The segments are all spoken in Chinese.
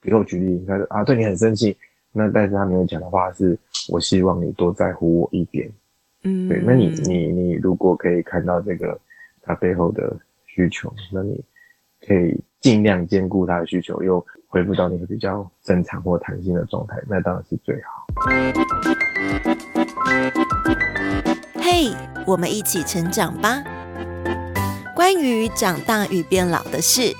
比如我举例，他说啊，对你很生气，那但是他没有讲的话是，我希望你多在乎我一点。嗯，对，那你你你如果可以看到这个他背后的需求，那你可以尽量兼顾他的需求，又恢复到那个比较正常或弹性的状态，那当然是最好。嘿，hey, 我们一起成长吧。关于长大与变老的事。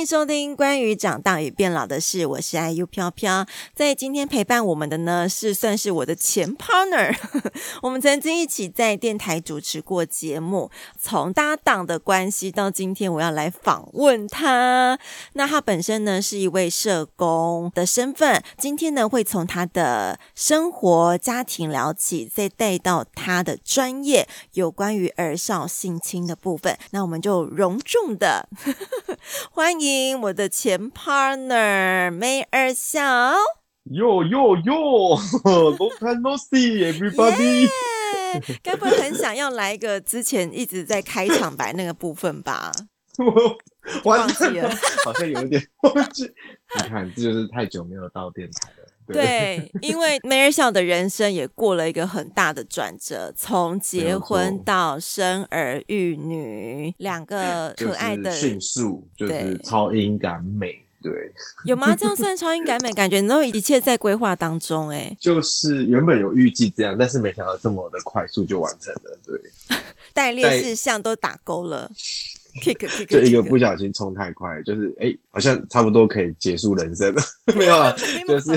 迎收听关于长大与变老的事，我是 IU 飘飘。在今天陪伴我们的呢，是算是我的前 partner。我们曾经一起在电台主持过节目，从搭档的关系到今天我要来访问他。那他本身呢是一位社工的身份，今天呢会从他的生活家庭聊起，再带到他的专业，有关于儿少性侵的部分。那我们就隆重的 欢迎。我的前 partner 梅尔孝。哟哟哟，Long time no see everybody。该不会很想要来一个之前一直在开场白那个部分吧？我 忘记了，好像有点忘记。你看，这就是太久没有到电台了。对，因为梅尔小的人生也过了一个很大的转折，从结婚到生儿育女，两个可爱的迅速，就是超音感美，对，有吗？这样算超音感美？感觉你都一切在规划当中，哎，就是原本有预计这样，但是没想到这么的快速就完成了，对，代列事项都打勾了。Kick, kick, 就一个不小心冲太快，就是哎、欸，好像差不多可以结束人生了，没有啊，就是。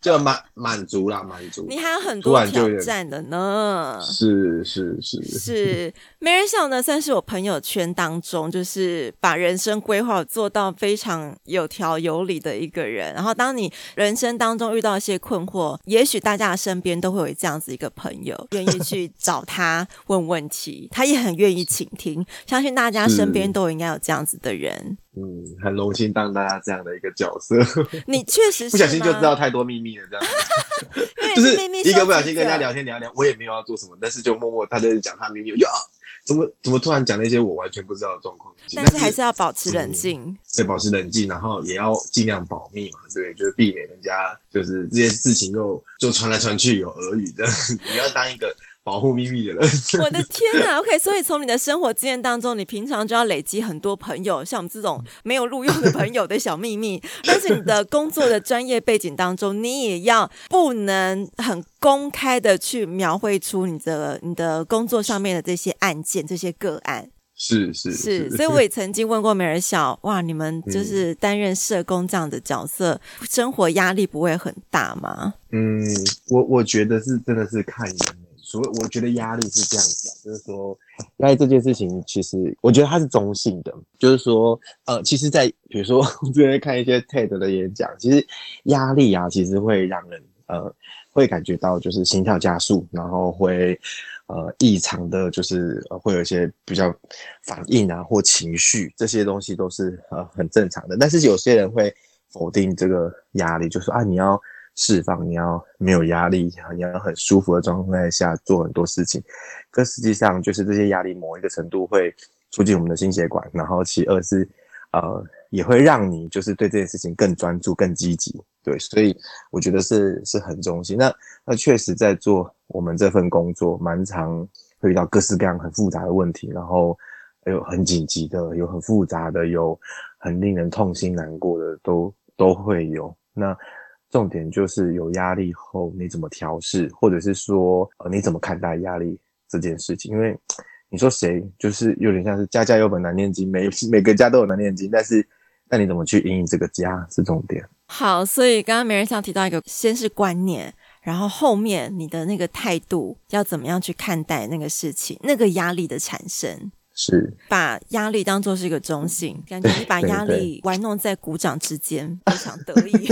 就满满足啦，满足。你还有很多挑战的呢。是是是是，梅尔孝呢，算是我朋友圈当中，就是把人生规划做到非常有条有理的一个人。然后，当你人生当中遇到一些困惑，也许大家的身边都会有这样子一个朋友，愿意 去找他问问题，他也很愿意倾听。相信大家身边都应该有这样子的人。嗯，很荣幸当大家这样的一个角色。你确实是不小心就知道太多秘密了，这样就是一个不小心跟人家聊天聊聊，我也没有要做什么，但是就默默他在讲他秘密，呀，怎么怎么突然讲那些我完全不知道的状况？但是还是要保持冷静，对、嗯，保持冷静，然后也要尽量保密嘛，对，就是避免人家就是这些事情又就传来传去有耳语的，你要当一个。保护秘密的人，我的天哪！OK，所以从你的生活经验当中，你平常就要累积很多朋友，像我们这种没有录用的朋友的小秘密。但是你的工作的专业背景当中，你也要不能很公开的去描绘出你的你的工作上面的这些案件、这些个案。是是是，所以我也曾经问过美人小，哇，你们就是担任社工这样的角色，嗯、生活压力不会很大吗？嗯，我我觉得是真的是看人。所以我觉得压力是这样子啊，就是说，压力这件事情，其实我觉得它是中性的，就是说，呃，其实，在比如说我之前看一些 TED 的演讲，其实压力啊，其实会让人呃会感觉到就是心跳加速，然后会呃异常的，就是呃会有一些比较反应啊或情绪，这些东西都是呃很正常的。但是有些人会否定这个压力，就说啊你要。释放，你要没有压力，你要很舒服的状态下做很多事情。可实际上，就是这些压力某一个程度会促进我们的心血管，然后其二是，呃，也会让你就是对这件事情更专注、更积极。对，所以我觉得是是很中心。那那确实在做我们这份工作，蛮常会遇到各式各样很复杂的问题，然后有很紧急的，有很复杂的，有很令人痛心难过的，都都会有。那重点就是有压力后你怎么调试，或者是说呃你怎么看待压力这件事情？因为你说谁就是有点像是家家有本难念经，每 每个家都有难念经，但是那你怎么去因应这个家是重点。好，所以刚刚梅尔孝提到一个，先是观念，然后后面你的那个态度要怎么样去看待那个事情，那个压力的产生。是把压力当做是一个中性，感觉你把压力玩弄在鼓掌之间，非常得意。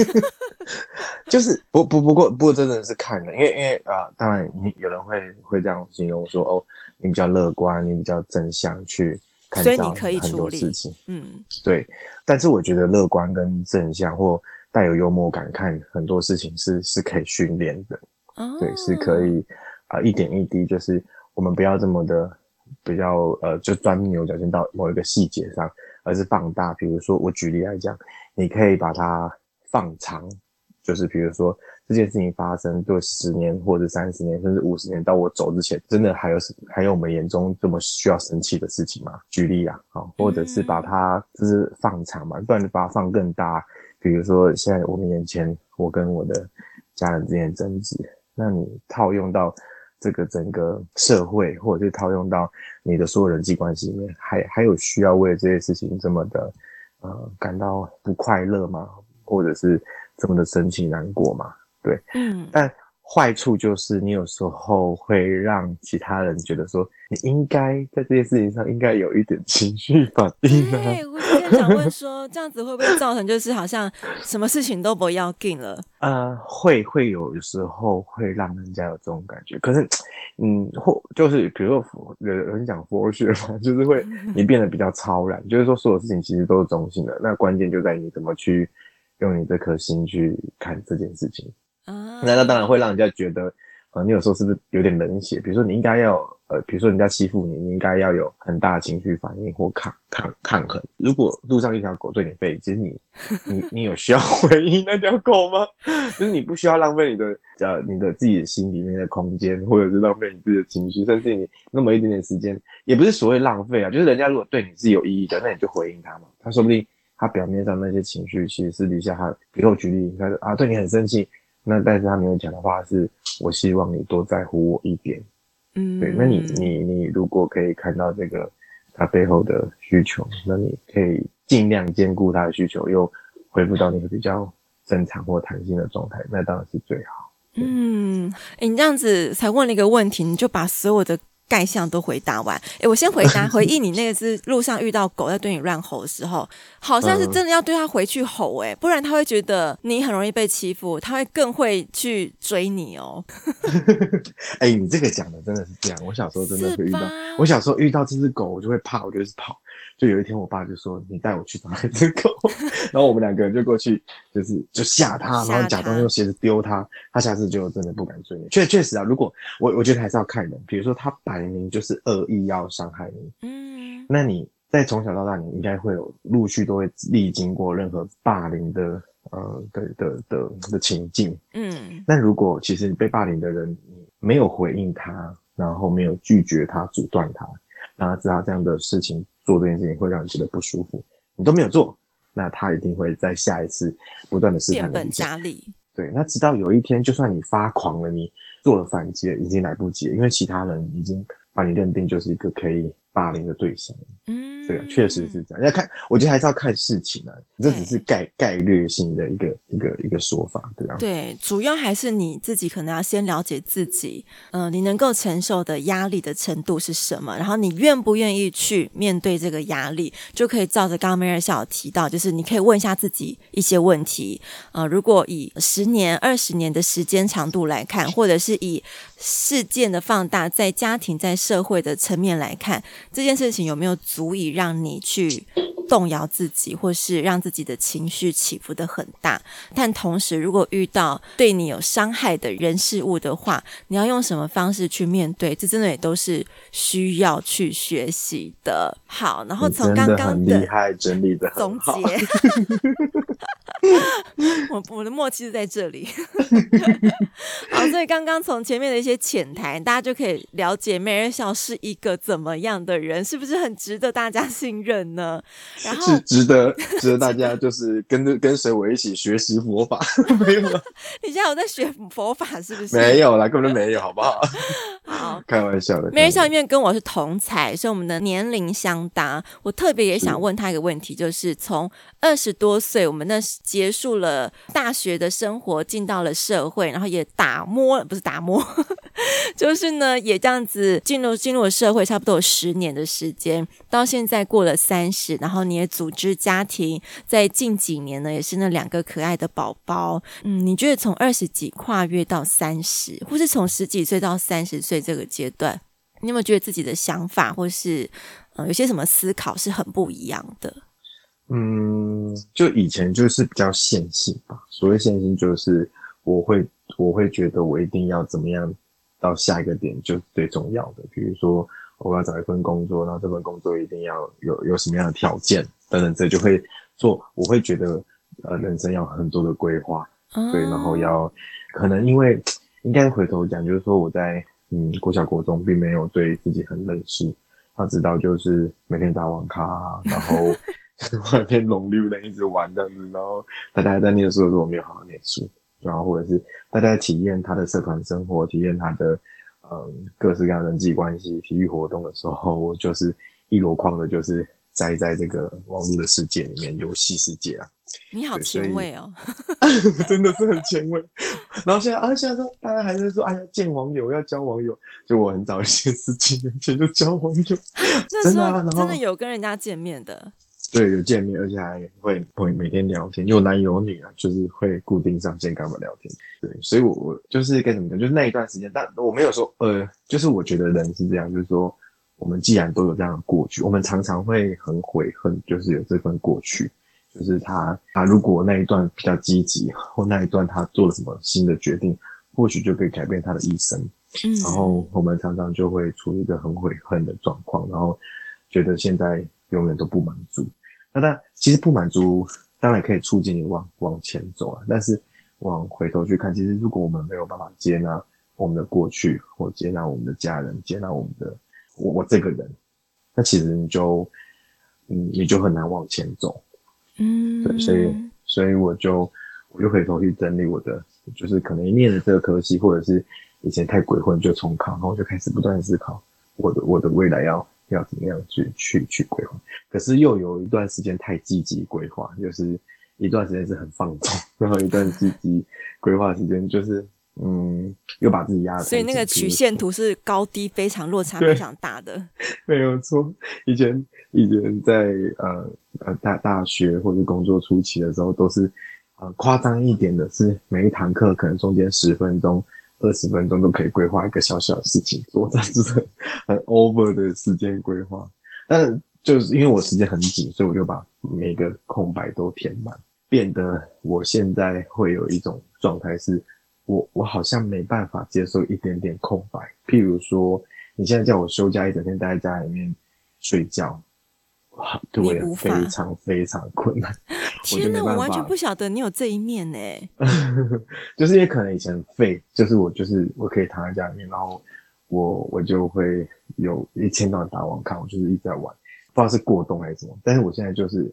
就是不不不过不过真的是看的，因为因为啊、呃，当然你有人会会这样形容说哦，你比较乐观，你比较正向去看到很多事情。嗯，对。但是我觉得乐观跟正向或带有幽默感看很多事情是是可以训练的。哦，对，是可以啊、呃，一点一滴，就是我们不要这么的。比较呃，就钻牛角尖到某一个细节上，而是放大。比如说，我举例来讲，你可以把它放长，就是比如说这件事情发生，对十年或者三十年，甚至五十年，到我走之前，真的还有还有我们眼中这么需要生气的事情吗？举例啊，好，或者是把它就是放长嘛，不然你把它放更大。比如说，现在我们眼前，我跟我的家人之间的争执，那你套用到。这个整个社会，或者是套用到你的所有人际关系里面，还还有需要为这些事情这么的呃感到不快乐吗？或者是这么的生气难过吗？对，嗯，但。坏处就是你有时候会让其他人觉得说，你应该在这件事情上应该有一点情绪反应啊。对，我今天想问说，这样子会不会造成就是好像什么事情都不要紧了？呃，会会有时候会让人家有这种感觉。可是，嗯，或就是比如说佛有人讲佛学嘛，就是会你变得比较超然，就是说所有事情其实都是中性的。那关键就在于你怎么去用你这颗心去看这件事情。啊，那那当然会让人家觉得，呃，你有时候是不是有点冷血？比如说你应该要，呃，比如说人家欺负你，你应该要有很大的情绪反应或抗抗抗衡。如果路上一条狗对你吠，其实你 你你有需要回应那条狗吗？就是你不需要浪费你的呃你的自己的心里面的空间，或者是浪费你自己的情绪，甚至你那么一点点时间，也不是所谓浪费啊，就是人家如果对你是有意义的，那你就回应他嘛。他说不定他表面上那些情绪，其实私底下他，比如我举例，他说啊，对你很生气。那但是他没有讲的话是，我希望你多在乎我一点，嗯，对。那你你你如果可以看到这个他背后的需求，那你可以尽量兼顾他的需求，又恢复到你比较正常或弹性的状态，那当然是最好。嗯，诶，你这样子才问了一个问题，你就把所有的。概象都回答完，诶，我先回答 回忆你那个是路上遇到狗在对你乱吼的时候，好像是真的要对它回去吼，诶，不然它会觉得你很容易被欺负，它会更会去追你哦。哎，你这个讲的真的是这样，我小时候真的是遇到，我小时候遇到这只狗，我就会怕，我就是跑。就有一天，我爸就说：“你带我去找那只狗。”然后我们两个人就过去，就是就吓他，然后假装用鞋子丢他，他下次就真的不敢追你。确确实啊，如果我我觉得还是要看人，比如说他摆明就是恶意要伤害你，嗯，那你在从小到大，你应该会有陆续都会历经过任何霸凌的呃的的的的情境，嗯，那如果其实你被霸凌的人你没有回应他，然后没有拒绝他，阻断他，让他知道这样的事情。做这件事情会让你觉得不舒服，你都没有做，那他一定会在下一次不断的试探你。变本加厉。对，那直到有一天，就算你发狂了，你做了反击，已经来不及了，因为其他人已经把你认定就是一个可以霸凌的对象。嗯。对啊，确实是这样。要看，我觉得还是要看事情啊，这只是概概率性的一个一个一个说法，对啊。对，主要还是你自己可能要先了解自己，嗯、呃，你能够承受的压力的程度是什么，然后你愿不愿意去面对这个压力，就可以照着刚刚梅尔小提到，就是你可以问一下自己一些问题，呃，如果以十年、二十年的时间长度来看，或者是以事件的放大，在家庭、在社会的层面来看，这件事情有没有足以让你去动摇自己，或是让自己的情绪起伏的很大。但同时，如果遇到对你有伤害的人事物的话，你要用什么方式去面对？这真的也都是需要去学习的。好，然后从刚刚的厉害整理的总结，我我的默契是在这里。好，所以刚刚从前面的一些浅谈，大家就可以了解梅尔孝是一个怎么样的人，是不是很值得大家信任呢？然后是值得值得大家就是跟着 跟随我一起学习佛法，没有？你现在有在学佛法是不是？没有啦，根本就没有，好不好？好，开玩笑的。梅尔孝因为跟我是同才，所以我们的年龄相当。我特别也想问他一个问题，就是从二十多岁，我们那结束了大学的生活，进到了社会，然后也打摸，不是打摸，就是呢，也这样子进入进入了社会，差不多有十年的时间，到现在过了三十，然后你也组织家庭，在近几年呢，也是那两个可爱的宝宝。嗯，你觉得从二十几跨越到三十，或是从十几岁到三十岁这个阶段，你有没有觉得自己的想法，或是嗯，有些什么思考是很不一样的？嗯，就以前就是比较线性吧。所谓线性，就是我会我会觉得我一定要怎么样到下一个点，就是最重要的。比如说。我要找一份工作，然后这份工作一定要有有什么样的条件等等，这就会做。我会觉得，呃，人生要很多的规划，对，然后要可能因为应该回头讲，就是说我在嗯国小国中并没有对自己很认识，他知道就是每天打网咖，然后 外面龙溜的一直玩这样子，然后大家在念书的时候我没有好好念书，然后或者是大家体验他的社团生活，体验他的。嗯，各式各样的人际关系、体育活动的时候，我就是一箩筐的，就是栽在这个网络的世界里面，游戏世界啊。你好前卫哦，真的是很前卫。然后现在啊，现在说大家还是说，哎呀，见网友要交网友，就我很早一些十几年前就交网友，真的、啊、真的有跟人家见面的。对，有见面，而且还会会每天聊天，有男有女啊，就是会固定上线跟我们聊天。对，所以我我就是该怎么讲，就是那一段时间，但我没有说，呃，就是我觉得人是这样，就是说，我们既然都有这样的过去，我们常常会很悔恨，就是有这份过去，就是他他如果那一段比较积极，或那一段他做了什么新的决定，或许就可以改变他的一生。嗯，然后我们常常就会处于一个很悔恨的状况，然后觉得现在永远都不满足。那但其实不满足，当然可以促进你往往前走啊。但是往回头去看，其实如果我们没有办法接纳我们的过去，或接纳我们的家人，接纳我们的我我这个人，那其实你就嗯你就很难往前走。嗯，对，所以所以我就我就回头去整理我的，就是可能一念的这个科系，或者是以前太鬼混就重考，然后我就开始不断思考我的我的未来要。要怎么样去去去规划？可是又有一段时间太积极规划，就是一段时间是很放纵，然后一段积极规划时间就是嗯，又把自己压。所以那个曲线图是高低非常落差非常大的。没有错，以前以前在呃呃大大学或者工作初期的时候，都是呃夸张一点的是每一堂课可能中间十分钟。二十分钟都可以规划一个小小的事情做，这是很很 over 的时间规划。但就是因为我时间很紧，所以我就把每个空白都填满，变得我现在会有一种状态是，我我好像没办法接受一点点空白。譬如说，你现在叫我休假一整天待在家里面睡觉。哇，对我非常非常 困难。天哪，我，我完全不晓得你有这一面呢。就是因为可能以前废，就是我就是我可以躺在家里面，然后我我就会有一千到晚打网咖，我就是一直在玩，不知道是过冬还是什么。但是我现在就是，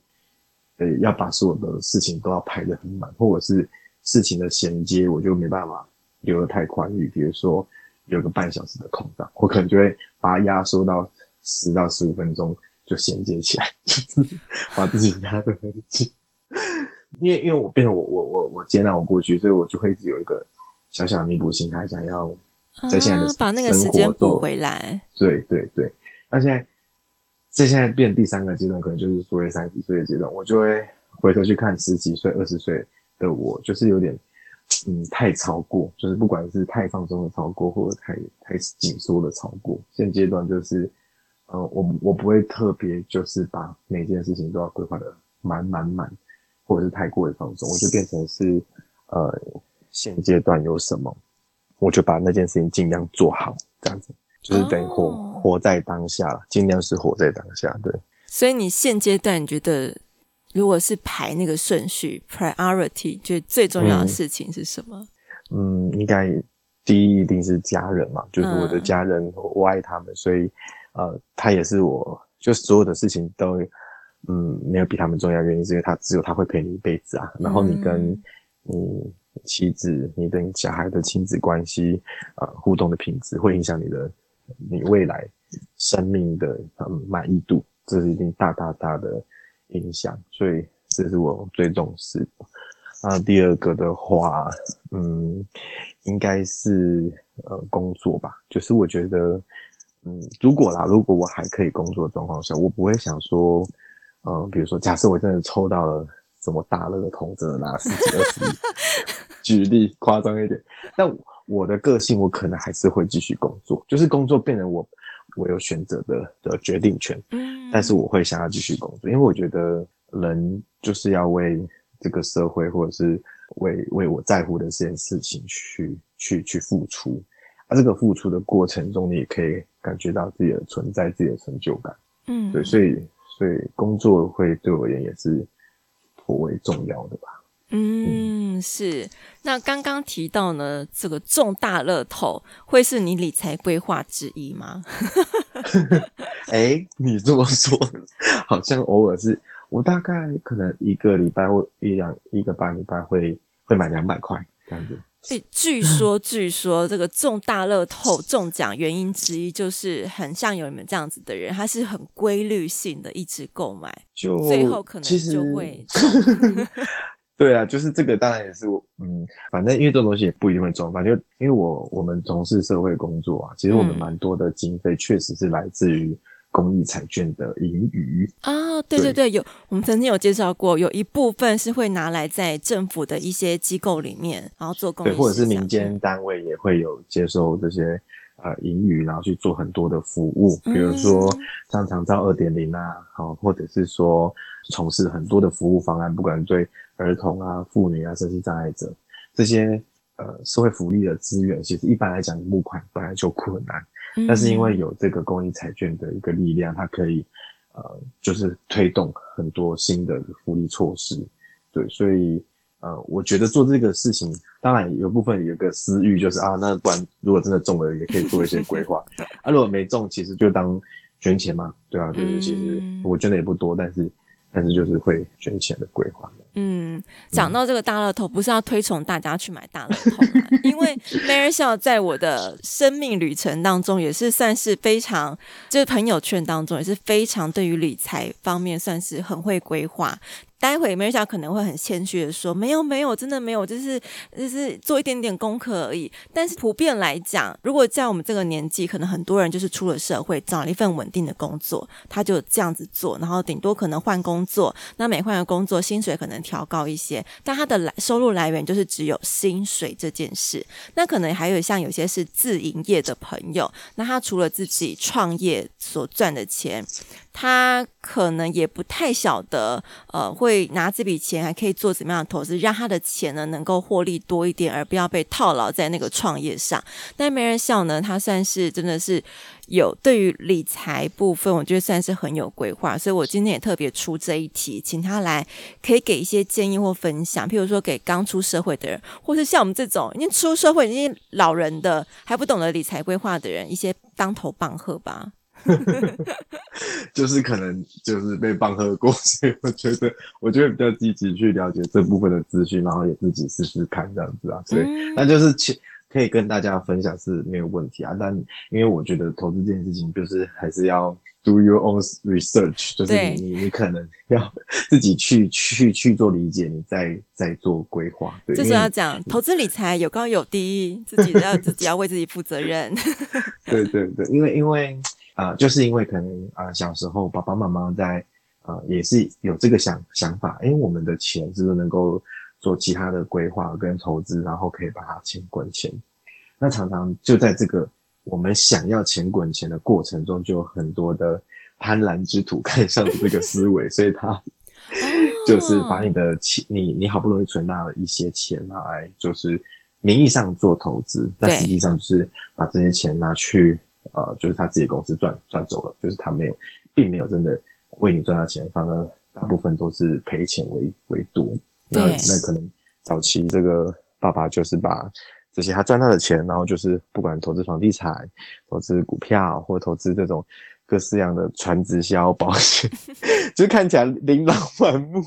呃，要把所有的事情都要排得很满，或者是事情的衔接，我就没办法留得太宽裕。比如说有个半小时的空档，我可能就会把它压缩到十到十五分钟。就衔接起来，就是把自己压得很紧。因为因为我变成我我我我接纳我过去，所以我就会一直有一个小小的弥补心态，想要在现在的、啊、把那个时间补回来。对对对，那现在这现在变第三个阶段，可能就是所谓三十岁的阶段，我就会回头去看十几岁、二十岁的我，就是有点嗯太超过，就是不管是太放松的超过，或者太太紧缩的超过。现阶段就是。呃，我我不会特别就是把每件事情都要规划的满满满，或者是太过于放松，我就变成是，呃，现阶段有什么，我就把那件事情尽量做好，这样子，就是等于活、oh. 活在当下了，尽量是活在当下，对。所以你现阶段你觉得，如果是排那个顺序，priority，就最重要的事情是什么？嗯，嗯应该第一一定是家人嘛，就是我的家人，嗯、我爱他们，所以。呃，他也是我，就所有的事情都，嗯，没有比他们重要。原因是因为他只有他会陪你一辈子啊。然后你跟你妻子、你跟小孩的亲子关系，呃，互动的品质会影响你的你未来生命的嗯满意度，这是一定大大大的影响。所以这是我最重视的。那第二个的话，嗯，应该是呃工作吧，就是我觉得。嗯，如果啦，如果我还可以工作的状况下，我不会想说，嗯，比如说，假设我真的抽到了什么大乐透，真的拿十几二十亿，举例夸张一点，但我的个性，我可能还是会继续工作，就是工作变成我我有选择的的决定权，嗯，但是我会想要继续工作，因为我觉得人就是要为这个社会，或者是为为我在乎的这件事情去去去付出。那这个付出的过程中，你也可以感觉到自己的存在，自己的成就感。嗯，对，所以所以工作会对我而言也是颇为重要的吧。嗯，嗯是。那刚刚提到呢，这个重大乐透会是你理财规划之一吗？哎、欸，你这么说，好像偶尔是。我大概可能一个礼拜或一两一个半礼拜会会买两百块这样子。诶、欸，据说据说这个中大乐透中奖原因之一就是很像有你们这样子的人，他是很规律性的一直购买，就最后可能就会。对啊，就是这个当然也是我嗯，反正因为这种东西也不一定会中，反正因为我我们从事社会工作啊，其实我们蛮多的经费确实是来自于。公益彩券的盈余啊、哦，对对对，有我们曾经有介绍过，有一部分是会拿来在政府的一些机构里面，然后做公益，对，或者是民间单位也会有接收这些呃盈余，然后去做很多的服务，比如说像长照二点零啊，好，或者是说从事很多的服务方案，不管对儿童啊、妇女啊、身心障碍者这些呃社会福利的资源，其实一般来讲募款本来就困难。但是因为有这个公益彩券的一个力量，它可以，呃，就是推动很多新的福利措施，对，所以，呃，我觉得做这个事情，当然有部分有个私欲，就是啊，那不然如果真的中了，也可以做一些规划，啊，如果没中，其实就当捐钱嘛，对啊，就是其实我捐的也不多，但是。但是就是会选钱的规划。嗯，讲到这个大乐透，不是要推崇大家去买大乐透吗？因为 Mary 笑在我的生命旅程当中，也是算是非常，就是朋友圈当中也是非常对于理财方面算是很会规划。待会 Mary 笑可能会很谦虚的说：“没有，没有，真的没有，就是就是做一点点功课而已。”但是普遍来讲，如果在我们这个年纪，可能很多人就是出了社会，找了一份稳定的工作，他就这样子做，然后顶多可能换工作，那每换个工作，薪水可能调高一些，但他的来收入来源就是只有薪水这件事。那可能还有像有些是自营业的朋友，那他除了自己创业所赚的钱。他可能也不太晓得，呃，会拿这笔钱还可以做怎么样的投资，让他的钱呢能够获利多一点，而不要被套牢在那个创业上。但 Mary 笑呢，他算是真的是有对于理财部分，我觉得算是很有规划，所以我今天也特别出这一题，请他来可以给一些建议或分享，譬如说给刚出社会的人，或是像我们这种已经出社会、已经老人的还不懂得理财规划的人，一些当头棒喝吧。就是可能就是被棒喝过，所以我觉得我觉得比较积极去了解这部分的资讯，然后也自己试试看这样子啊。所以那就是去可以跟大家分享是没有问题啊。但因为我觉得投资这件事情，就是还是要 do your own research，就是你你你可能要 自己去去去做理解，你再再做规划。对，就是要讲投资理财有高有低，自己要自己要为自己负责任。对对对，因为因为。啊、呃，就是因为可能啊、呃，小时候爸爸妈妈在呃，也是有这个想想法，因为我们的钱是不是能够做其他的规划跟投资，然后可以把它钱滚钱。那常常就在这个我们想要钱滚钱的过程中，就有很多的贪婪之徒看上了这个思维，所以他就是把你的钱，你你好不容易存到了一些钱拿来，就是名义上做投资，但实际上就是把这些钱拿去。呃，就是他自己公司赚赚走了，就是他没有，并没有真的为你赚到钱，反而大部分都是赔钱为为多。那那可能早期这个爸爸就是把这些他赚到的钱，然后就是不管投资房地产、投资股票或投资这种各式样的传直销保险，就是看起来琳琅满目，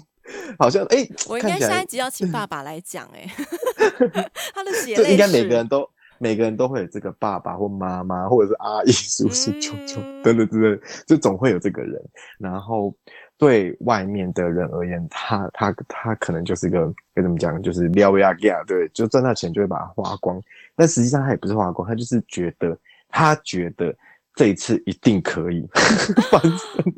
好像哎，欸、我应该下一集要请爸爸来讲哎、欸，他的血 泪史，应该每个人都。每个人都会有这个爸爸 或妈妈，或者是阿姨、叔叔、舅舅等等之类，就总会有这个人。然后对外面的人而言，他他他可能就是个该怎么讲，就是撩呀呀，对，就赚到钱就会把它花光。但实际上他也不是花光，他就是觉得他觉得这一次一定可以 翻身。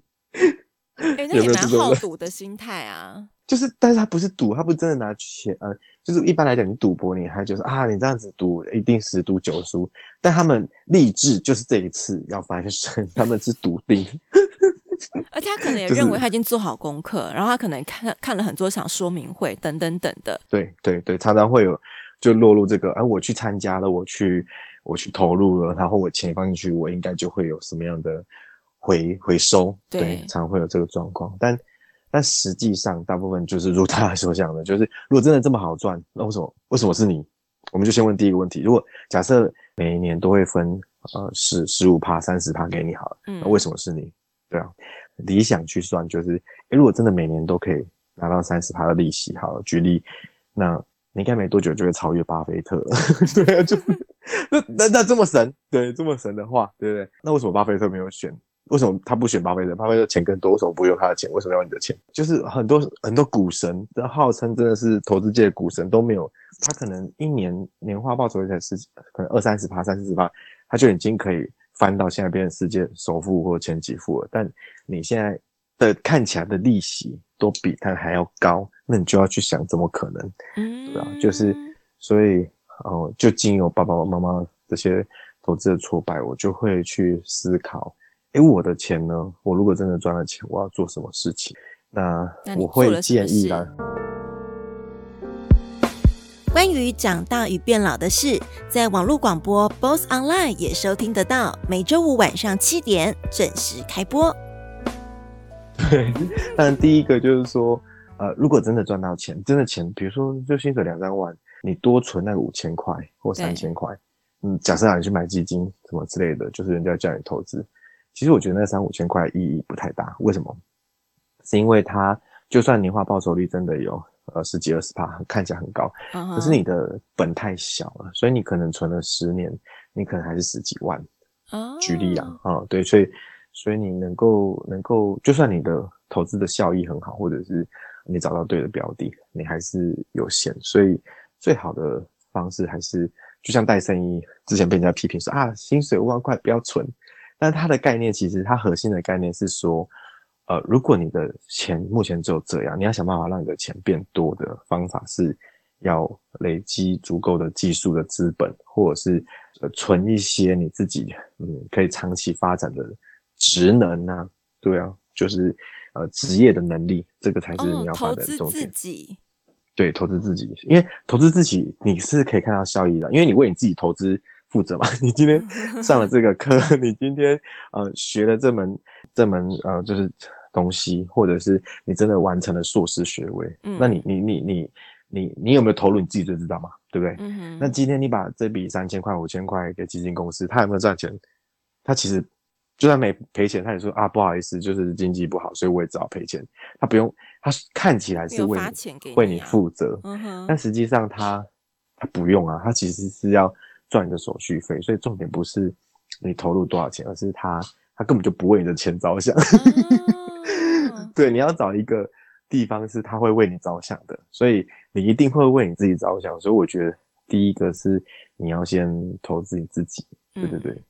哎、欸，那也蛮好赌的心态啊。就是，但是他不是赌，他不是真的拿钱，呃，就是一般来讲，你赌博，你还就是啊，你这样子赌一定十赌九输。但他们立志就是这一次要翻身，他们是笃定。而且他可能也 认为他已经做好功课，就是、然后他可能看看了很多场说明会，等等等的。对对对，常常会有就落入这个，哎、啊，我去参加了，我去我去投入了，然后我钱放进去，我应该就会有什么样的回回收？对，对，常会有这个状况。但但实际上，大部分就是如他所讲的，就是如果真的这么好赚，那为什么为什么是你？我们就先问第一个问题：如果假设每一年都会分呃十十五趴、三十趴给你好了，那为什么是你？对啊，理想去算就是，诶如果真的每年都可以拿到三十趴的利息，好了，举例，那你应该没多久就会超越巴菲特了。对啊，就。那那那这么神，对，这么神的话，对不对？那为什么巴菲特没有选？为什么他不选巴菲特？巴菲特钱更多，为什么不用他的钱？为什么要你的钱？就是很多很多股神，这号称真的是投资界的股神都没有，他可能一年年化报酬率才是可能二三十趴、三四十趴，他就已经可以翻到现在变成世界首富或前几富了。但你现在的看起来的利息都比他还要高，那你就要去想，怎么可能？嗯，对吧？就是所以。哦，就经由爸爸妈妈这些投资的挫败，我就会去思考：诶，我的钱呢？我如果真的赚了钱，我要做什么事情？那我会建议啦。关于长大与变老的事，在网络广播 BOSS Online 也收听得到，每周五晚上七点准时开播。对，但第一个就是说，呃，如果真的赚到钱，真的钱，比如说就薪水两三万。你多存那个五千块或三千块，嗯，假设让你去买基金什么之类的，就是人家叫你投资。其实我觉得那三五千块意义不太大。为什么？是因为它就算年化报酬率真的有呃十几二十帕，看起来很高，uh. 可是你的本太小了，所以你可能存了十年，你可能还是十几万。Uh. 举例啊，啊，对，所以所以你能够能够，就算你的投资的效益很好，或者是你找到对的标的，你还是有限，所以。最好的方式还是就像戴胜一之前被人家批评说啊，薪水五万块不要存，但它的概念其实它核心的概念是说，呃，如果你的钱目前只有这样，你要想办法让你的钱变多的方法是要累积足够的技术的资本，或者是呃存一些你自己嗯可以长期发展的职能啊，对啊，就是呃职业的能力，这个才是你要发展的重点。哦对，投资自己，因为投资自己你是可以看到效益的，因为你为你自己投资负责嘛。你今天上了这个课，你今天呃学了这门这门呃就是东西，或者是你真的完成了硕士学位，嗯，那你你你你你你有没有投入，你自己最知道嘛，对不对？嗯。那今天你把这笔三千块五千块给基金公司，他有没有赚钱？他其实。就算没赔钱，他也说啊，不好意思，就是经济不好，所以我也只好赔钱。他不用，他看起来是为你为你负责，嗯，但实际上他他不用啊，他其实是要赚你的手续费。所以重点不是你投入多少钱，而是他他根本就不为你的钱着想。嗯、对，你要找一个地方是他会为你着想的，所以你一定会为你自己着想。所以我觉得第一个是你要先投资你自己，对对对。嗯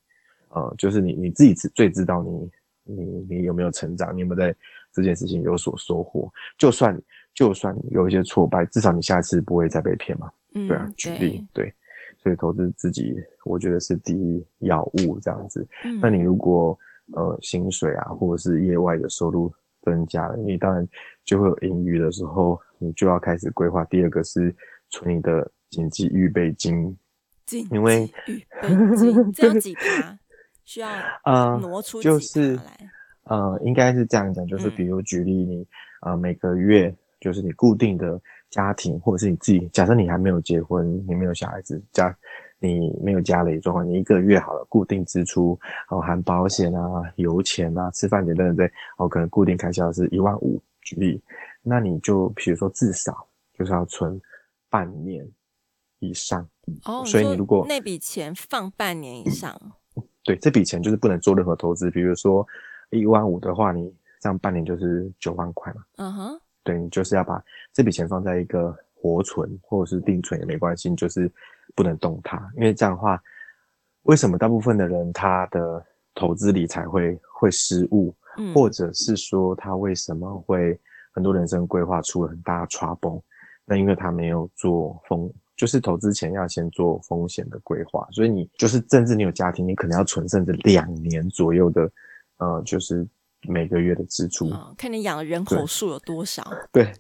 呃，就是你你自己最知道你你你有没有成长，你有没有在这件事情有所收获？就算就算有一些挫败，至少你下次不会再被骗嘛。嗯，对啊，举例对，对，所以投资自己，我觉得是第一要务这样子。嗯，那你如果呃薪水啊，或者是业外的收入增加了，你当然就会有盈余的时候，你就要开始规划。第二个是存你的紧急预备金，因为这样几趴？需要 呃挪出就是呃，应该是这样讲，就是比如举例你，你、嗯、呃每个月就是你固定的家庭，或者是你自己，假设你还没有结婚，你没有小孩子，家你没有家里状况，你一个月好了固定支出，然哦含保险啊、油钱啊、吃饭钱等等对，哦可能固定开销是一万五，举例，那你就比如说至少就是要存半年以上哦，所以你如果那笔钱放半年以上。嗯 对，这笔钱就是不能做任何投资，比如说一万五的话，你这样半年就是九万块嘛。嗯哼、uh，huh. 对，你就是要把这笔钱放在一个活存或者是定存也没关系，就是不能动它，因为这样的话，为什么大部分的人他的投资理财会会失误，嗯、或者是说他为什么会很多人生规划出了很大的 trouble？那因为他没有做风。就是投资前要先做风险的规划，所以你就是甚至你有家庭，你可能要存甚至两年左右的，呃，就是每个月的支出。哦、看你养的人口数有多少。对，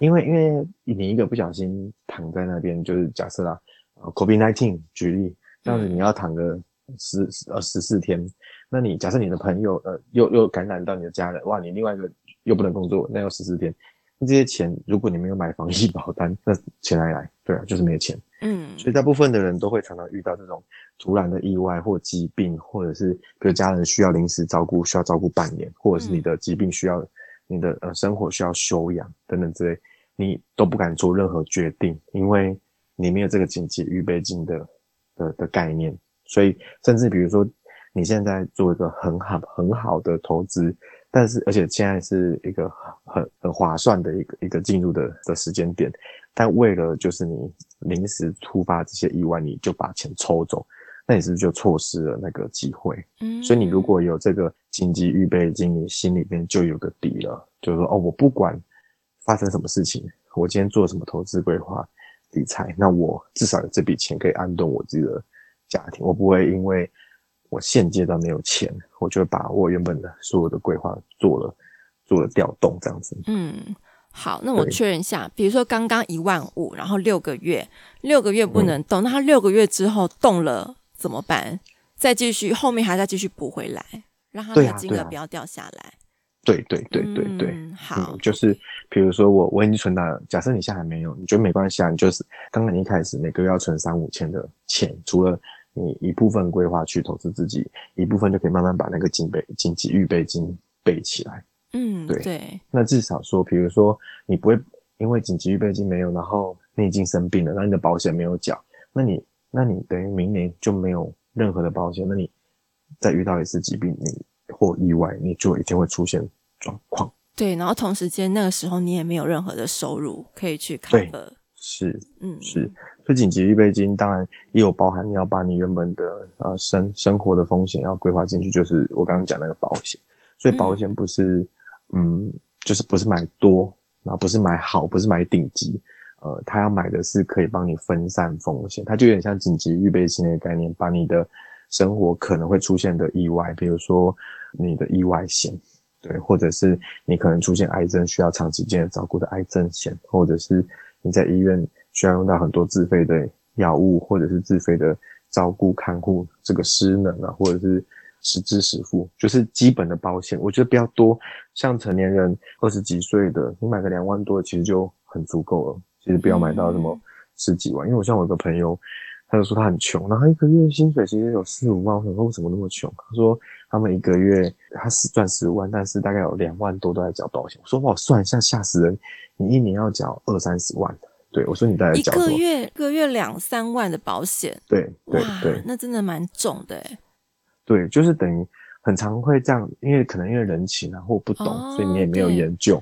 因为因为你一个不小心躺在那边，就是假设啦，呃，COVID-19 举例，这样子你要躺个十呃十四天，那你假设你的朋友呃又又感染到你的家人，哇，你另外一个又不能工作，那要十四天。那这些钱，如果你没有买防疫保单，那钱哪里来？对啊，就是没有钱。嗯，所以大部分的人都会常常遇到这种突然的意外或疾病，或者是比如家人需要临时照顾，需要照顾半年，或者是你的疾病需要你的呃生活需要休养等等之类，你都不敢做任何决定，因为你没有这个紧急预备金的的的概念。所以甚至比如说你现在做一个很好很好的投资。但是，而且现在是一个很很划算的一个一个进入的的时间点，但为了就是你临时突发这些意外，你就把钱抽走，那你是不是就错失了那个机会？嗯，所以你如果有这个紧急预备金，你心里面就有个底了，就是说哦，我不管发生什么事情，我今天做什么投资规划理财，那我至少有这笔钱可以安顿我自己的家庭，我不会因为。我现阶段没有钱，我就把我原本的所有的规划做了做了调动，这样子。嗯，好，那我确认一下，比如说刚刚一万五，然后六个月，六个月不能动，嗯、那他六个月之后动了怎么办？再继续后面还再继续补回来，让他的金额不要掉下来。对对对对对，嗯、好、嗯，就是比如说我我已经存到了，假设你现在还没有，你觉得没关系啊？你就是刚刚你一开始每个月要存三五千的钱，除了。你一部分规划去投资自己，一部分就可以慢慢把那个金备紧急预备金备起来。嗯，对对。那至少说，比如说你不会因为紧急预备金没有，然后你已经生病了，那你的保险没有缴，那你那你等于明年就没有任何的保险，那你再遇到一次疾病你或意外，你就一定会出现状况。对，然后同时间那个时候你也没有任何的收入可以去 cover。是，嗯，是。所以紧急预备金当然也有包含你要把你原本的呃生生活的风险要规划进去，就是我刚刚讲那个保险。所以保险不是嗯，嗯，就是不是买多，然后不是买好，不是买顶级，呃，他要买的是可以帮你分散风险，它就有点像紧急预备金的概念，把你的生活可能会出现的意外，比如说你的意外险，对，或者是你可能出现癌症需要长期间照顾的癌症险，或者是你在医院。需要用到很多自费的药物，或者是自费的照顾看护，这个失能啊，或者是实支实付，就是基本的保险。我觉得比较多，像成年人二十几岁的，你买个两万多，其实就很足够了。其实不要买到什么十几万，因为我像我一个朋友，他就说他很穷，然后一个月薪水其实有四五万，我想说为什么那么穷？他说他们一个月他是赚十五万，但是大概有两万多都在缴保险。我说哇，算一下吓死人，你一年要缴二三十万。对，我说你大概一个月一个月两三万的保险，对对对，那真的蛮重的哎。对，就是等于很常会这样，因为可能因为人情啊或不懂，哦、所以你也没有研究，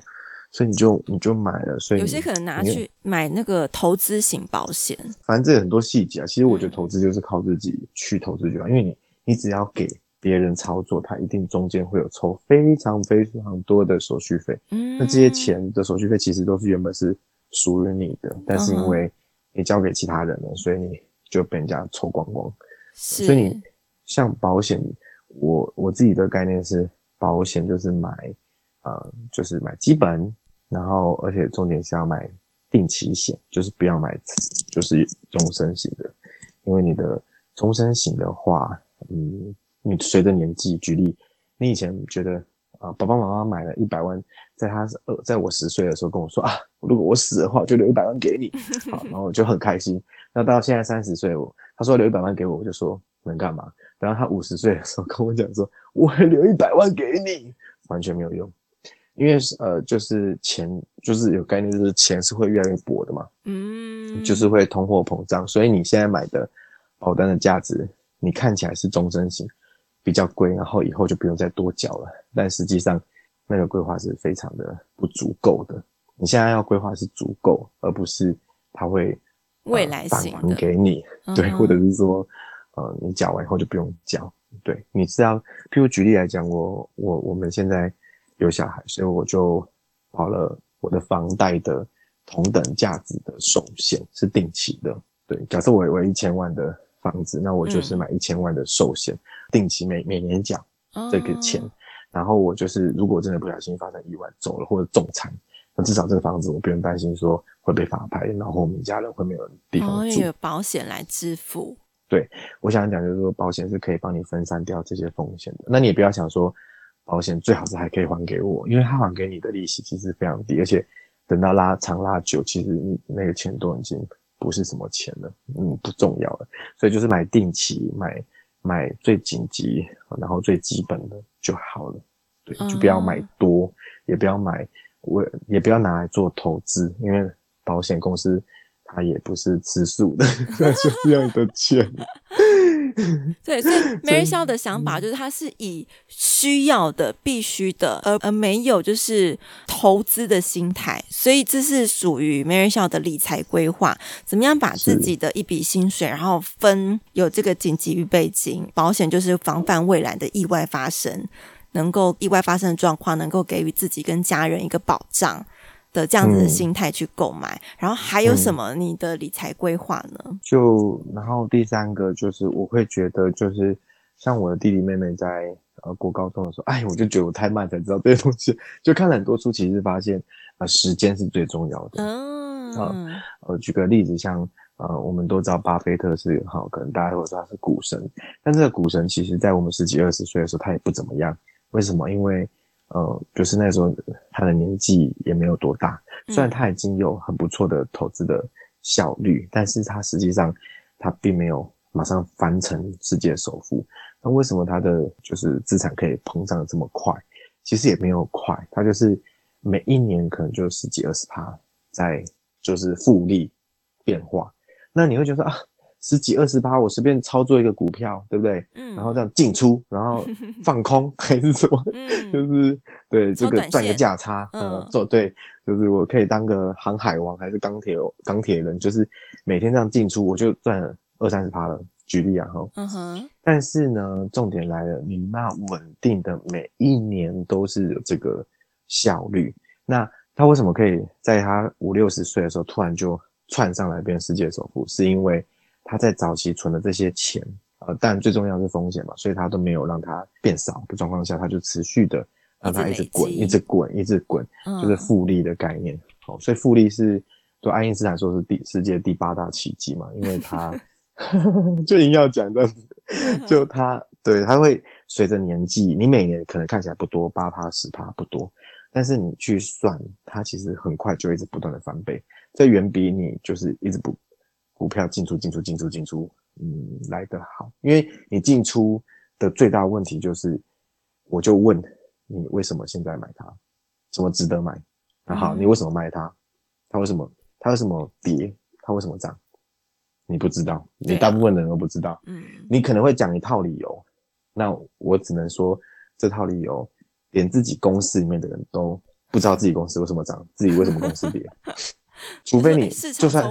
所以你就你就买了。所以有些可能拿去买那个投资型保险，反正这有很多细节啊。其实我觉得投资就是靠自己去投资就好，嗯、因为你你只要给别人操作，他一定中间会有抽非常非常多的手续费。嗯，那这些钱的手续费其实都是原本是。属于你的，但是因为你交给其他人了，嗯、所以你就被人家抽光光。所以你像保险，我我自己的概念是，保险就是买，呃，就是买基本，然后而且重点是要买定期险，就是不要买就是终身型的，因为你的终身型的话，嗯，你随着年纪，举例，你以前觉得。啊，爸爸妈妈买了一百万，在他呃，在我十岁的时候跟我说啊，如果我死的话，我就留一百万给你。好，然后我就很开心。那到现在三十岁，我他说留一百万给我，我就说能干嘛？然后他五十岁的时候跟我讲说，我会留一百万给你，完全没有用，因为呃，就是钱就是有概念，就是钱是会越来越薄的嘛，嗯，就是会通货膨胀，所以你现在买的保单的价值，你看起来是终身型。比较贵，然后以后就不用再多缴了。但实际上，那个规划是非常的不足够的。你现在要规划是足够，而不是他会未来返还给你，对，或者是说，呃，你缴完以后就不用缴。对，你知道，譬如举例来讲，我我我们现在有小孩，所以我就跑了我的房贷的同等价值的寿险是定期的。对，假设我有一千万的。房子，那我就是买一千万的寿险，嗯、定期每每年缴这个钱，哦、然后我就是如果真的不小心发生意外走了或者重残，那至少这个房子我不用担心说会被法拍，然后我们家人会没有地方住，哦、有保险来支付。对，我想讲就是说，保险是可以帮你分散掉这些风险的。那你也不要想说，保险最好是还可以还给我，因为他还给你的利息其实非常低，而且等到拉长拉久，其实你那个钱都已经不是什么钱了，嗯，不重要了。所以就是买定期，买买最紧急，然后最基本的就好了。对，就不要买多，嗯、也不要买，我也不要拿来做投资，因为保险公司。他也不是吃素的，那就是要你的钱。对，所以 Mary 萧的想法就是，他是以需要的、必须的，而而没有就是投资的心态。所以这是属于 Mary 萧的理财规划，怎么样把自己的一笔薪水，然后分有这个紧急预备金，保险就是防范未来的意外发生，能够意外发生的状况，能够给予自己跟家人一个保障。的这样子的心态去购买，嗯，然后还有什么你的理财规划呢？嗯，就然后第三个就是我会觉得就是像我的弟弟妹妹在呃过高中的时候，哎，我就觉得我太慢才知道这些东西，就看了很多书，其实发现呃时间是最重要的。嗯，呃，呃举个例子，像呃我们都知道巴菲特是哈，可能大家会说他是股神，但这个股神其实在我们十几二十岁的时候，他也不怎么样。为什么？因为呃，就是那时候他的年纪也没有多大，虽然他已经有很不错的投资的效率，嗯，但是他实际上他并没有马上翻成世界首富。那为什么他的就是资产可以膨胀的这么快？其实也没有快，他就是每一年可能就十几二十趴在就是复利变化。那你会觉得啊？十几二十趴，我随便操作一个股票，对不对？嗯。然后这样进出，然后 放空还是什么？嗯。就是对这个赚个价差，嗯，做对，就是我可以当个航海王，还是钢铁钢铁人，就是每天这样进出，我就赚二三十趴了。举例啊，哈。嗯哼。但是呢，重点来了，你那稳定的每一年都是有这个效率。那他为什么可以在他五六十岁的时候突然就窜上来变世界首富？是因为他在早期存的这些钱，呃，但最重要是风险嘛，所以他都没有让它变少的状况下，他就持续的让它一直滚，一直滚，一直滚，就是复利的概念。好、嗯哦，所以复利是对爱因斯坦说是第世界第八大奇迹嘛，因为他 就硬要讲这样子，就他对他会随着年纪，你每年可能看起来不多，八趴十趴不多，但是你去算，它其实很快就一直不断的翻倍，这远比你就是一直不。股票进出进出进出进出，嗯，来得好，因为你进出的最大问题就是，我就问你为什么现在买它，什么值得买？那好，你为什么卖它？它为什么？它为什么跌？它为什么涨？你不知道，你大部分人都不知道。嗯，你可能会讲一套理由，那我只能说这套理由连自己公司里面的人都不知道自己公司为什么涨，自己为什么公司跌。除非你就算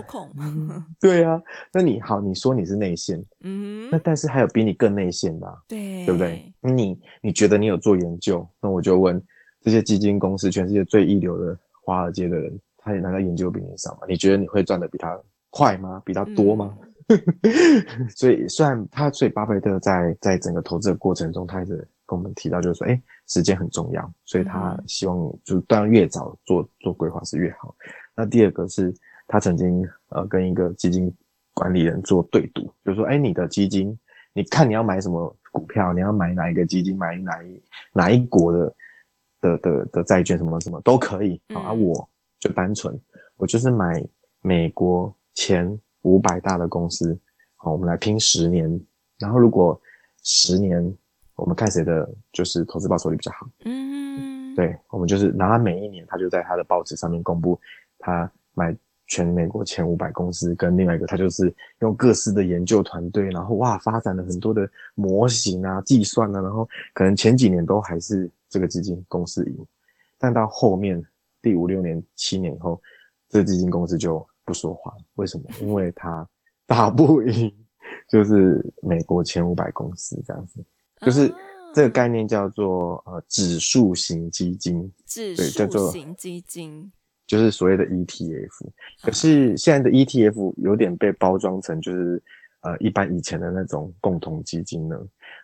对啊，那你好，你说你是内线，嗯，那但是还有比你更内线的，对，对不对？你你觉得你有做研究，那我就问这些基金公司，全世界最一流的华尔街的人，他也难道研究比你少吗？你觉得你会赚的比他快吗？比他多吗？嗯、所以虽然他，所以巴菲特在在整个投资的过程中，他一直跟我们提到，就是说，哎，时间很重要，所以他希望就当然越早做做规划是越好。那第二个是，他曾经呃跟一个基金管理人做对赌，就是说，哎，你的基金，你看你要买什么股票，你要买哪一个基金，买哪一哪一国的的的的债券，什么什么都可以啊。而我就单纯，我就是买美国前五百大的公司，好，我们来拼十年，然后如果十年，我们看谁的就是投资报酬率比较好。嗯，对，我们就是拿每一年，他就在他的报纸上面公布。他买全美国前五百公司，跟另外一个他就是用各式的研究团队，然后哇发展了很多的模型啊、计算啊，然后可能前几年都还是这个基金公司赢，但到后面第五六年、七年以后，这个基金公司就不说话。为什么？因为他打不赢，就是美国前五百公司这样子，就是这个概念叫做呃指数型基金，指数型基金。就是所谓的 ETF，可是现在的 ETF 有点被包装成就是呃一般以前的那种共同基金呢，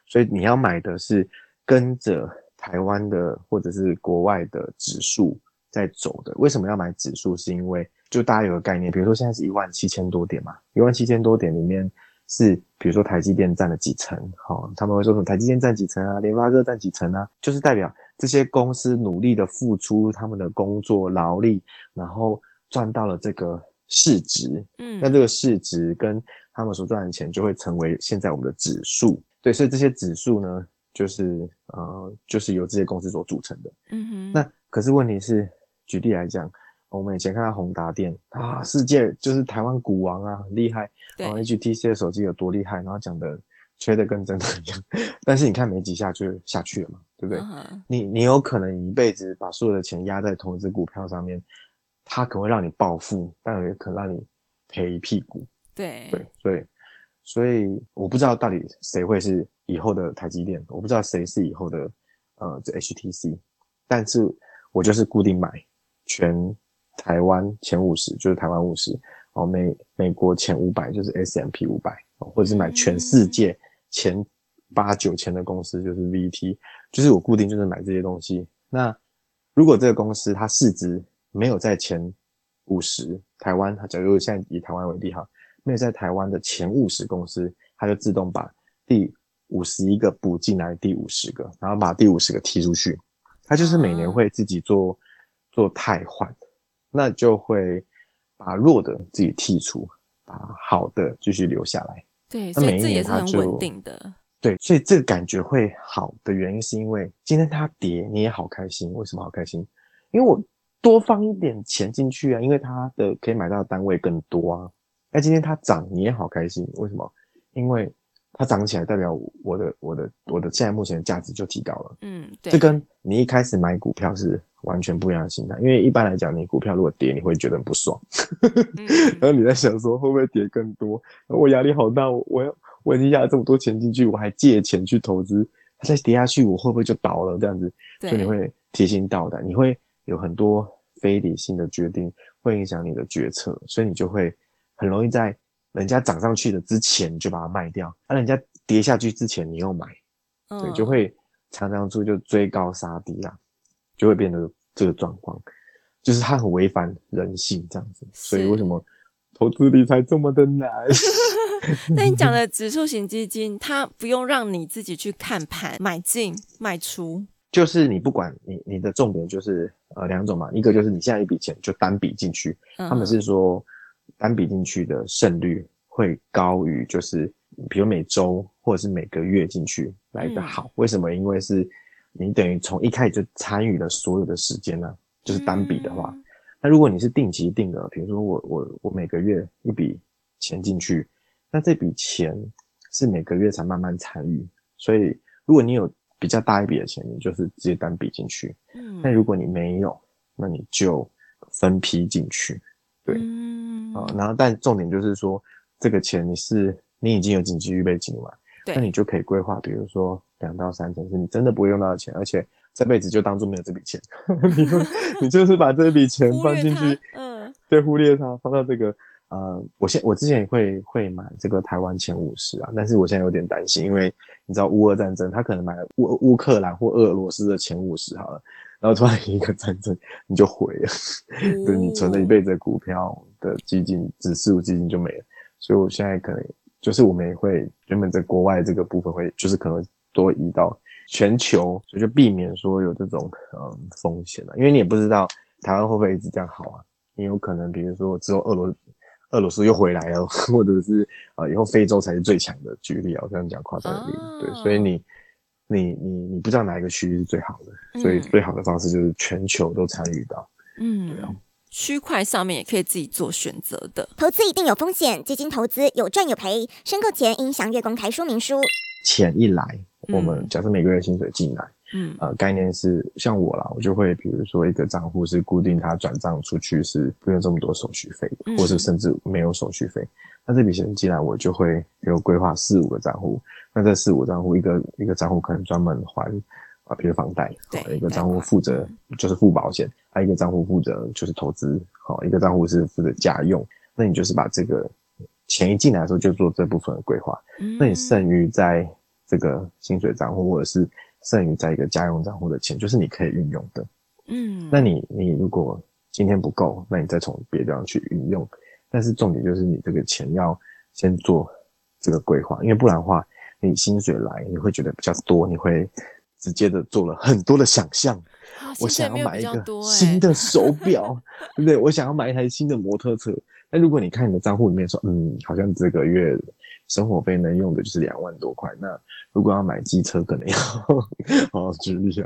所以你要买的是跟着台湾的或者是国外的指数在走的。为什么要买指数？是因为就大家有个概念，比如说现在是一万七千多点嘛，一万七千多点里面是比如说台积电占了几成，哈，他们会说什么台积电占几成啊，联发科占几成啊，就是代表这些公司努力的付出他们的工作劳力，然后赚到了这个市值，嗯，那这个市值跟他们所赚的钱就会成为现在我们的指数，对，所以这些指数呢，就是呃，就是由这些公司所组成的，嗯哼，那可是问题是，举例来讲。我们以前看到宏达电啊，世界就是台湾股王啊，很厉害。然后 HTC 的手机有多厉害，然后讲的吹的跟真的一样。但是你看没几下就下去了嘛，对不对？Uh. 你你有可能一辈子把所有的钱压在同一只股票上面，它可能会让你暴富，但也可能让你赔一屁股。对对，所以所以我不知道到底谁会是以后的台积电，我不知道谁是以后的呃这 HTC，但是我就是固定买全。台湾前五十就是台湾五十，哦，美美国前五百就是 S M P 五百，或者是买全世界前八九千的公司就是 VT，就是我固定就是买这些东西。那如果这个公司它市值没有在前五十，台湾它假如现在以台湾为例哈，没有在台湾的前五十公司，它就自动把第五十一个补进来第五十个，然后把第五十个踢出去，它就是每年会自己做做汰换。那就会把弱的自己剔除，把好的继续留下来。对，所以这也是很稳定的。对，所以这个感觉会好的原因，是因为今天它跌，你也好开心。为什么好开心？因为我多放一点钱进去啊，因为它的可以买到的单位更多啊。那今天它涨，你也好开心。为什么？因为它涨起来，代表我的我的我的现在目前的价值就提高了。嗯，对。这跟你一开始买股票是完全不一样的心态，因为一般来讲，你股票如果跌，你会觉得很不爽，嗯、然后你在想说会不会跌更多？我压力好大，我我要我已经压了这么多钱进去，我还借钱去投资，它再跌下去，我会不会就倒了？这样子，所以你会提心吊胆，你会有很多非理性的决定，会影响你的决策，所以你就会很容易在。人家涨上去的之前就把它卖掉，而、啊、人家跌下去之前你又买，嗯、对，就会常常出就追高杀低啦，就会变得这个状况，就是它很违反人性这样子。所以为什么投资理财这么的难？那你讲的指数型基金，它不用让你自己去看盘买进卖出，就是你不管你你的重点就是呃两种嘛，一个就是你现在一笔钱就单笔进去、嗯，他们是说。单笔进去的胜率会高于，就是比如每周或者是每个月进去来的好。为什么？因为是你等于从一开始就参与了所有的时间呢、啊，就是单笔的话。那如果你是定期定额，比如说我我我每个月一笔钱进去，那这笔钱是每个月才慢慢参与。所以如果你有比较大一笔的钱，你就是直接单笔进去。嗯。但如果你没有，那你就分批进去。对。嗯啊、嗯，然后但重点就是说，这个钱你是你已经有紧急预备金了那你就可以规划，比如说两到三成是你真的不会用到的钱，而且这辈子就当做没有这笔钱，你你就是把这笔钱放进去，嗯，对，忽略它，放到这个呃，我现我之前也会会买这个台湾前五十啊，但是我现在有点担心，因为你知道乌俄战争，他可能买了乌乌克兰或俄罗斯的前五十好了。然后突然一个战争，你就毁了，嗯、对，你存了一辈子的股票的基金、指数基金就没了。所以我现在可能就是我们也会原本在国外这个部分会就是可能多移到全球，所以就避免说有这种嗯风险了。因为你也不知道台湾会不会一直这样好啊，也有可能比如说之后俄罗俄罗斯又回来了，或者是啊、呃、以后非洲才是最强的，举例啊，这样讲夸张的例子，对，所以你。你你你不知道哪一个区域是最好的，嗯，所以最好的方式就是全球都参与到。嗯，对啊，区块上面也可以自己做选择的。投资一定有风险，基金投资有赚有赔，申购前应详阅公开说明书。钱一来，我们假设每个月薪水进来，嗯，呃，概念是像我啦，我就会比如说一个账户是固定，它转账出去是不用这么多手续费，嗯，或是甚至没有手续费。那这笔钱进来，我就会有规划四五个账户。那这四五账户，一个一个账户可能专门还啊，比如房贷，对，一个账户负责就是付保险，还有一个账户负责就是投资，好，一个账户是负责家用。那你就是把这个钱一进来的时候就做这部分的规划，那你剩余在这个薪水账户或者是剩余在一个家用账户的钱，就是你可以运用的。嗯，那你你如果今天不够，那你再从别的地方去运用。但是重点就是你这个钱要先做这个规划，因为不然的话，你薪水来你会觉得比较多，你会直接的做了很多的想象。哦、我想要买一个新的手表，对不对？我想要买一台新的摩托车。那如果你看你的账户里面说，嗯，好像这个月生活费能用的就是两万多块，那如果要买机车，可能要 哦，举例一下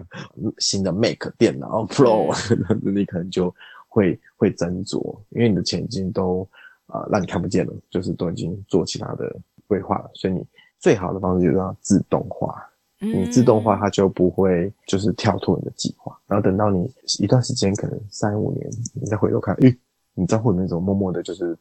新的 Mac 电脑 Pro，那、你可能就会会斟酌，因为你的钱已经都啊、呃、让你看不见了，就是都已经做其他的规划了，所以你最好的方式就是让它自动化。你自动化，它就不会就是跳脱你的计划，然后等到你一段时间，可能三五年，你再回头看，诶，你账户里面怎么默默的，就是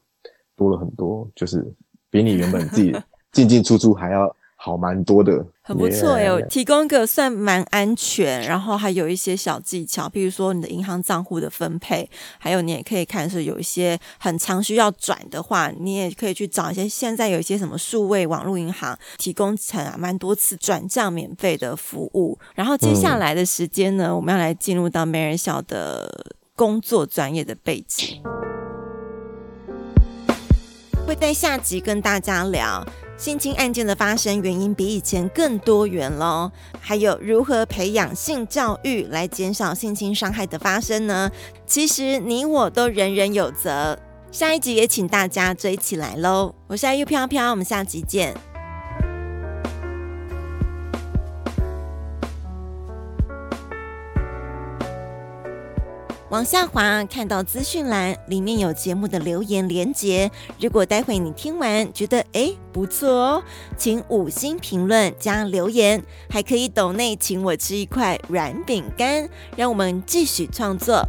多了很多，就是比你原本自己 进进出出还要。好蛮多的，很不错哟。Yeah. 提供一个算蛮安全，然后还有一些小技巧，比如说你的银行账户的分配，还有你也可以看是有一些很常需要转的话，你也可以去找一些现在有一些什么数位网络银行提供成啊蛮多次转账免费的服务。然后接下来的时间呢，嗯、我们要来进入到媒人小的工作专业的背景，会在下集跟大家聊。性侵案件的发生原因比以前更多元喽，还有如何培养性教育来减少性侵伤害的发生呢？其实你我都人人有责。下一集也请大家追起来喽！我是阿玉飘飘，我们下集见。往下滑，看到资讯栏里面有节目的留言连接。如果待会你听完觉得诶不错哦，请五星评论加留言，还可以抖内请我吃一块软饼干，让我们继续创作。